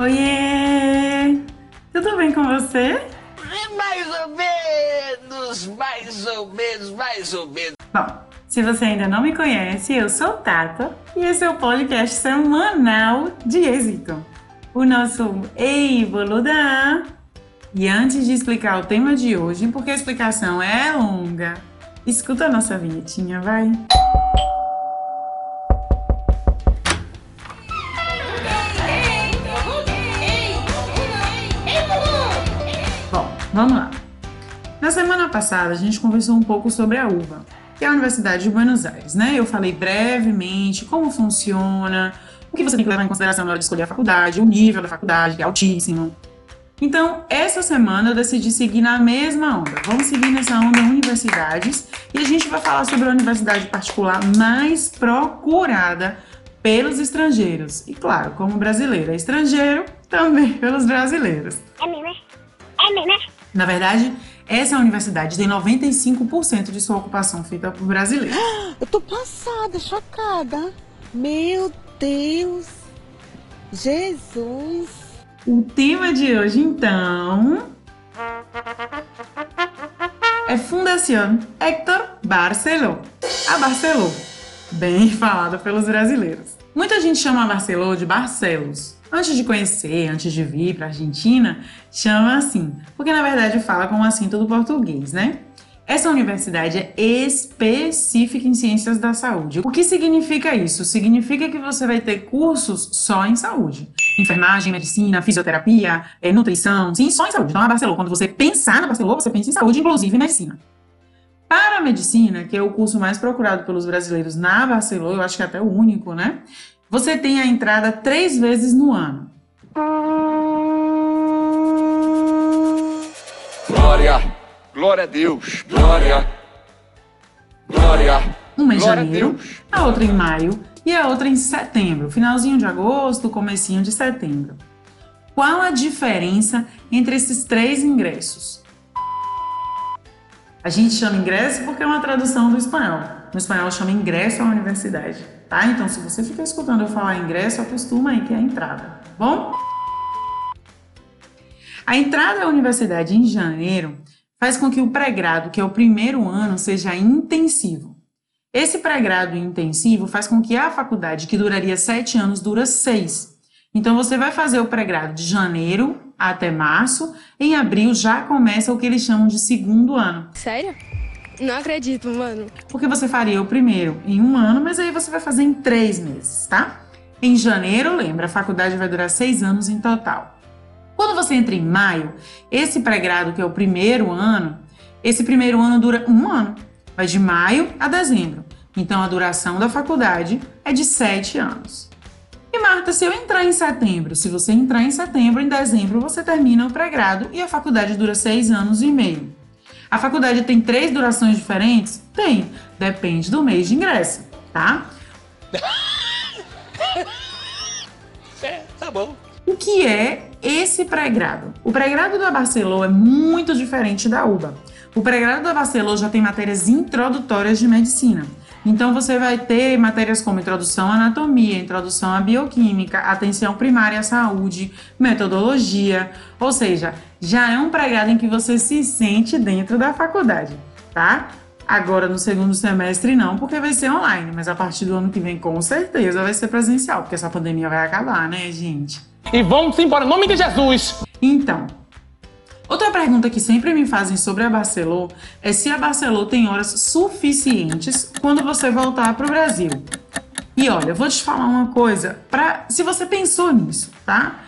Oiê! Tudo bem com você? Mais ou menos, mais ou menos, mais ou menos. Bom, se você ainda não me conhece, eu sou Tata e esse é o podcast semanal de êxito. O nosso Ei Boluda! E antes de explicar o tema de hoje, porque a explicação é longa, escuta a nossa vinhetinha, vai! Bom, vamos lá. Na semana passada a gente conversou um pouco sobre a UBA, que é a Universidade de Buenos Aires, né? Eu falei brevemente como funciona, o que você tem que levar em consideração na hora de escolher a faculdade, o nível da faculdade, que é altíssimo. Então, essa semana eu decidi seguir na mesma onda. Vamos seguir nessa onda universidades e a gente vai falar sobre a universidade particular mais procurada pelos estrangeiros. E claro, como brasileiro é estrangeiro, também pelos brasileiros. É? Na verdade, essa universidade tem 95% de sua ocupação feita por brasileiros. Eu tô passada, chocada. Meu Deus. Jesus. O tema de hoje, então, é Fundação Héctor Barceló. A Barceló, bem falada pelos brasileiros. Muita gente chama a Barceló de Barcelos. Antes de conhecer, antes de vir para a Argentina, chama assim, porque na verdade fala com o acento do português, né? Essa universidade é específica em ciências da saúde. O que significa isso? Significa que você vai ter cursos só em saúde. Enfermagem, medicina, fisioterapia, eh, nutrição, sim, só em saúde. Então, a Barcelona, quando você pensar na Barcelona, você pensa em saúde, inclusive medicina. Para a medicina, que é o curso mais procurado pelos brasileiros na Barcelona, eu acho que é até o único, né? Você tem a entrada três vezes no ano. Glória, glória a Deus, glória, glória. Uma em Glória a janeiro, Deus. a outra em maio e a outra em setembro, finalzinho de agosto, comecinho de setembro. Qual a diferença entre esses três ingressos? A gente chama ingresso porque é uma tradução do espanhol. No espanhol chama ingresso à universidade, tá? Então, se você fica escutando eu falar ingresso, acostuma aí que é a entrada, tá bom? A entrada à universidade em janeiro faz com que o pré-grado, que é o primeiro ano, seja intensivo. Esse pré-grado intensivo faz com que a faculdade, que duraria sete anos, dura seis. Então, você vai fazer o pré-grado de janeiro até março. Em abril já começa o que eles chamam de segundo ano. Sério? Não acredito, mano. Porque você faria o primeiro em um ano, mas aí você vai fazer em três meses, tá? Em janeiro, lembra, a faculdade vai durar seis anos em total. Quando você entra em maio, esse pré-grado, que é o primeiro ano, esse primeiro ano dura um ano. Vai de maio a dezembro. Então, a duração da faculdade é de sete anos. E Marta, se eu entrar em setembro, se você entrar em setembro, em dezembro você termina o pré-grado e a faculdade dura seis anos e meio. A faculdade tem três durações diferentes? Tem, depende do mês de ingresso, tá? É, tá bom. O que é esse pré-grado? O pré-grado da Barcelona é muito diferente da UBA. O pré-grado da Barcelona já tem matérias introdutórias de medicina. Então você vai ter matérias como introdução à anatomia, introdução à bioquímica, atenção primária à saúde, metodologia, ou seja, já é um pré-grado em que você se sente dentro da faculdade, tá? Agora no segundo semestre não, porque vai ser online, mas a partir do ano que vem com certeza vai ser presencial, porque essa pandemia vai acabar, né, gente? E vamos embora, em nome de Jesus! Então, outra pergunta que sempre me fazem sobre a Barcelô é se a Barcelô tem horas suficientes quando você voltar para o Brasil. E olha, vou te falar uma coisa, pra, se você pensou nisso, tá?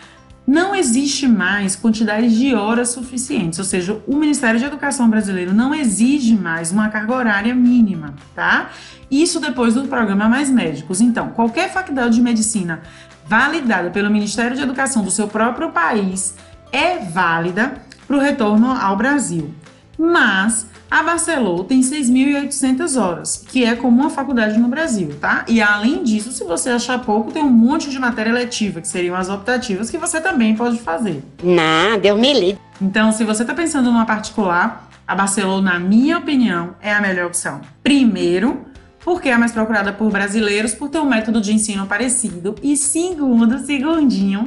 Não existe mais quantidade de horas suficientes, ou seja, o Ministério de Educação brasileiro não exige mais uma carga horária mínima, tá? Isso depois do programa Mais Médicos. Então, qualquer faculdade de medicina validada pelo Ministério de Educação do seu próprio país é válida para o retorno ao Brasil. Mas a Barcelona tem 6.800 horas, que é como uma faculdade no Brasil, tá? E além disso, se você achar pouco, tem um monte de matéria letiva, que seriam as optativas, que você também pode fazer. Não, Deus me livre. Então, se você está pensando numa particular, a Barcelona, na minha opinião, é a melhor opção. Primeiro, porque é a mais procurada por brasileiros por ter um método de ensino parecido. E segundo, segundinho,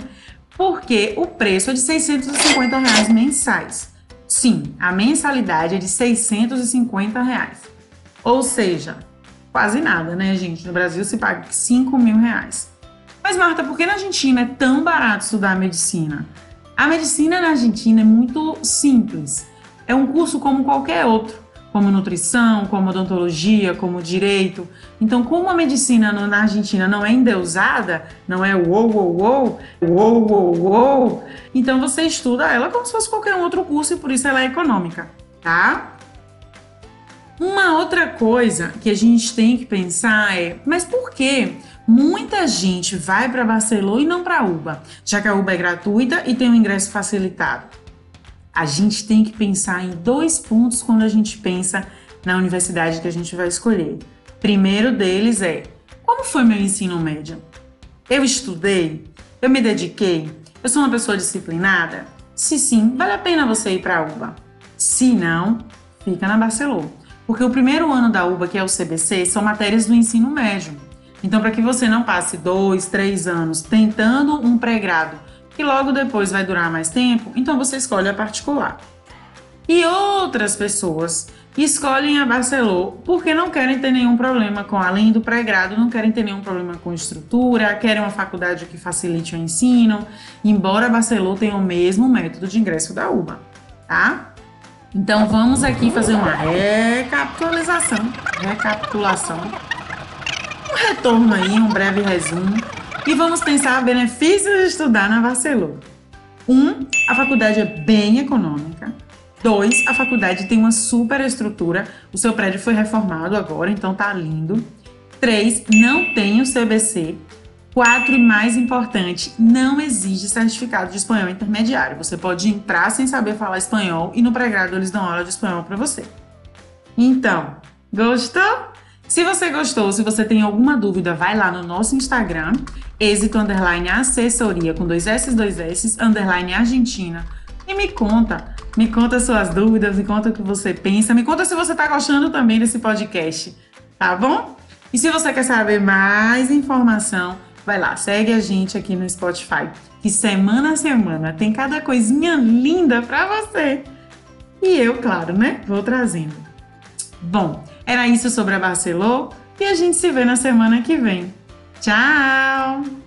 Porque o preço é de 650 reais mensais. Sim, a mensalidade é de 650 reais. Ou seja, quase nada, né, gente? No Brasil se paga 5 mil reais. Mas, Marta, por que na Argentina é tão barato estudar medicina? A medicina na Argentina é muito simples. É um curso como qualquer outro, como nutrição, como odontologia, como direito. Então, como a medicina na Argentina não é endeusada, não é uou, uou, uou, uou, uou, uou, então você estuda ela como se fosse qualquer outro curso e por isso ela é econômica, tá? Uma outra coisa que a gente tem que pensar é, mas por que muita gente vai para Barcelona e não para UBA, já que a UBA é gratuita e tem um ingresso facilitado? A gente tem que pensar em dois pontos quando a gente pensa na universidade que a gente vai escolher. Primeiro deles é: como foi meu ensino médio? Eu estudei? Eu me dediquei? Eu sou uma pessoa disciplinada? Se sim, vale a pena você ir para a UBA. Se não, fica na Barcelona. Porque o primeiro ano da UBA, que é o CBC, são matérias do ensino médio. Então, para que você não passe dois, três anos tentando um pré-grado, que logo depois vai durar mais tempo, então você escolhe a particular. E outras pessoas escolhem a Barcelona porque não querem ter nenhum problema com, além do pré-grado, não querem ter nenhum problema com estrutura, querem uma faculdade que facilite o ensino, embora a Barcelona tenha o mesmo método de ingresso da UBA, tá? Então vamos aqui fazer uma recapitulação, recapitulação, um retorno aí, um breve resumo e vamos pensar benefícios de estudar na Barcelona. Um, a faculdade é bem econômica. Dois, a faculdade tem uma super estrutura. O seu prédio foi reformado agora, então tá lindo. Três, não tem o CBC. Quatro, e mais importante, não exige certificado de espanhol intermediário. Você pode entrar sem saber falar espanhol e no pré-grado eles dão aula de espanhol para você. Então, gostou? Se você gostou, se você tem alguma dúvida, vai lá no nosso Instagram, êxito underline assessoria com dois S, dois S, underline Argentina. E me conta, me conta suas dúvidas, me conta o que você pensa, me conta se você está gostando também desse podcast, tá bom? E se você quer saber mais informação, vai lá, segue a gente aqui no Spotify, que semana a semana tem cada coisinha linda para você. E eu, claro, né, vou trazendo. Bom, era isso sobre a Barcelô e a gente se vê na semana que vem. Tchau!